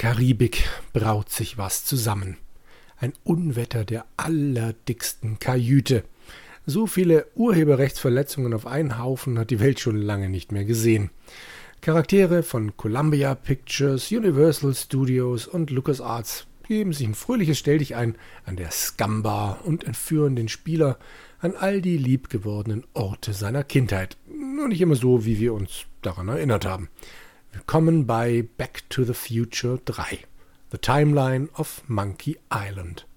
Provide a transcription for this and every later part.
Karibik braut sich was zusammen. Ein Unwetter der allerdicksten Kajüte. So viele Urheberrechtsverletzungen auf einen Haufen hat die Welt schon lange nicht mehr gesehen. Charaktere von Columbia Pictures, Universal Studios und LucasArts geben sich ein fröhliches Stelldichein an der Scumbar und entführen den Spieler an all die liebgewordenen Orte seiner Kindheit. Nur nicht immer so, wie wir uns daran erinnert haben. Willkommen bei Back to the Future 3. The Timeline of Monkey Island.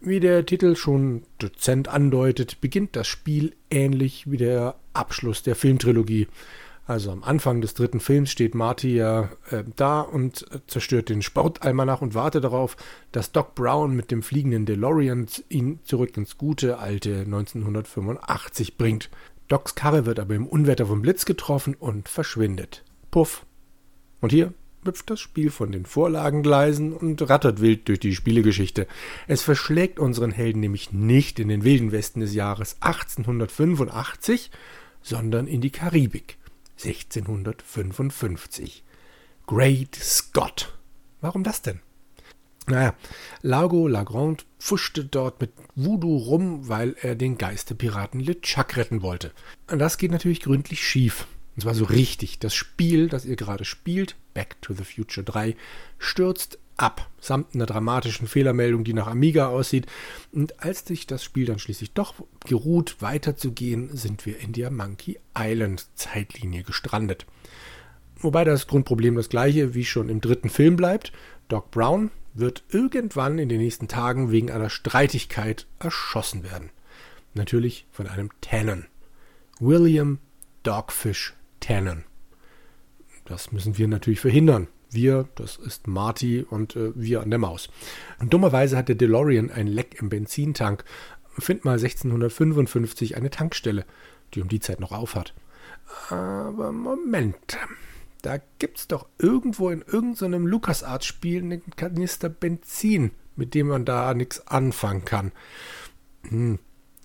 Wie der Titel schon dezent andeutet, beginnt das Spiel ähnlich wie der Abschluss der Filmtrilogie. Also am Anfang des dritten Films steht Marty ja äh, da und zerstört den Sportalmanach und wartet darauf, dass Doc Brown mit dem fliegenden DeLorean ihn zurück ins gute alte 1985 bringt. Docs Karre wird aber im Unwetter vom Blitz getroffen und verschwindet. Puff. Und hier hüpft das Spiel von den Vorlagengleisen und rattert wild durch die Spielegeschichte. Es verschlägt unseren Helden nämlich nicht in den wilden Westen des Jahres 1885, sondern in die Karibik 1655. Great Scott. Warum das denn? Naja, Lago Lagrande pfuschte dort mit Voodoo rum, weil er den Geistepiraten LeChuck retten wollte. Das geht natürlich gründlich schief. Und zwar so richtig. Das Spiel, das ihr gerade spielt, Back to the Future 3, stürzt ab, samt einer dramatischen Fehlermeldung, die nach Amiga aussieht. Und als sich das Spiel dann schließlich doch geruht, weiterzugehen, sind wir in der Monkey Island Zeitlinie gestrandet. Wobei das Grundproblem das gleiche wie schon im dritten Film bleibt. Doc Brown wird irgendwann in den nächsten Tagen wegen einer Streitigkeit erschossen werden. Natürlich von einem Tannen. William Dogfish Tannen. Das müssen wir natürlich verhindern. Wir, das ist Marty und äh, wir an der Maus. Und dummerweise hat der DeLorean ein Leck im Benzintank. Find mal 1655 eine Tankstelle, die um die Zeit noch aufhat. Aber Moment. Da gibt's doch irgendwo in irgendeinem so LucasArts-Spiel einen Kanister Benzin, mit dem man da nichts anfangen kann. Hm.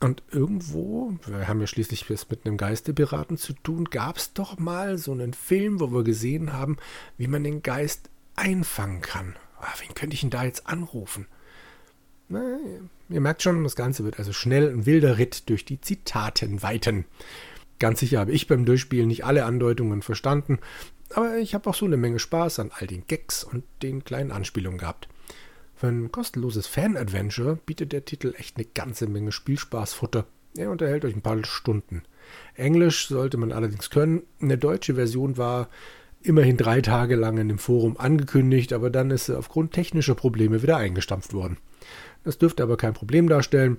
Und irgendwo, wir haben ja schließlich was mit einem Geistepiraten zu tun, gab es doch mal so einen Film, wo wir gesehen haben, wie man den Geist einfangen kann. Ah, wen könnte ich denn da jetzt anrufen? Na, ihr merkt schon, das Ganze wird also schnell ein wilder Ritt durch die Zitatenweiten. Ganz sicher habe ich beim Durchspielen nicht alle Andeutungen verstanden, aber ich habe auch so eine Menge Spaß an all den Gags und den kleinen Anspielungen gehabt. Für ein kostenloses Fan-Adventure bietet der Titel echt eine ganze Menge Spielspaßfutter. Er unterhält euch ein paar Stunden. Englisch sollte man allerdings können. Eine deutsche Version war immerhin drei Tage lang in dem Forum angekündigt, aber dann ist sie aufgrund technischer Probleme wieder eingestampft worden. Das dürfte aber kein Problem darstellen.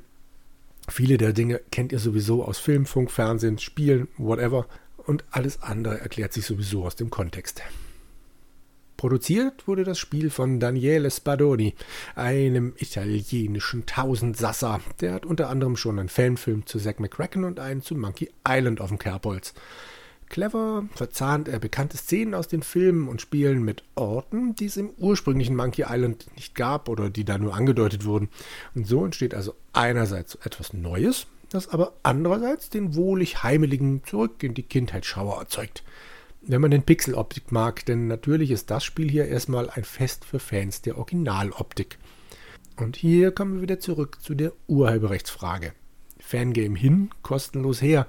Viele der Dinge kennt ihr sowieso aus Film, Funk, Fernsehen, Spielen, whatever. Und alles andere erklärt sich sowieso aus dem Kontext. Produziert wurde das Spiel von Daniele Spadoni, einem italienischen Tausendsasser. Der hat unter anderem schon einen Fanfilm zu Zack McCracken und einen zu Monkey Island auf dem Kerbholz. Clever verzahnt er bekannte Szenen aus den Filmen und Spielen mit Orten, die es im ursprünglichen Monkey Island nicht gab oder die da nur angedeutet wurden. Und so entsteht also einerseits etwas Neues, das aber andererseits den wohlig heimeligen Zurück in die Kindheitsschauer erzeugt wenn man den Pixeloptik mag, denn natürlich ist das Spiel hier erstmal ein Fest für Fans der Originaloptik. Und hier kommen wir wieder zurück zu der Urheberrechtsfrage. Fangame hin, kostenlos her.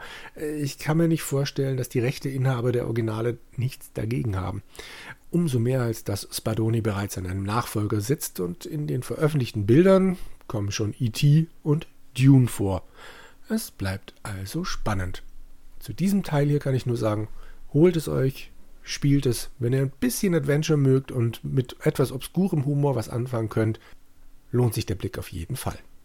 Ich kann mir nicht vorstellen, dass die Rechteinhaber der Originale nichts dagegen haben. Umso mehr als dass Spadoni bereits an einem Nachfolger sitzt und in den veröffentlichten Bildern kommen schon E.T. und Dune vor. Es bleibt also spannend. Zu diesem Teil hier kann ich nur sagen, Holt es euch, spielt es. Wenn ihr ein bisschen Adventure mögt und mit etwas obskurem Humor was anfangen könnt, lohnt sich der Blick auf jeden Fall.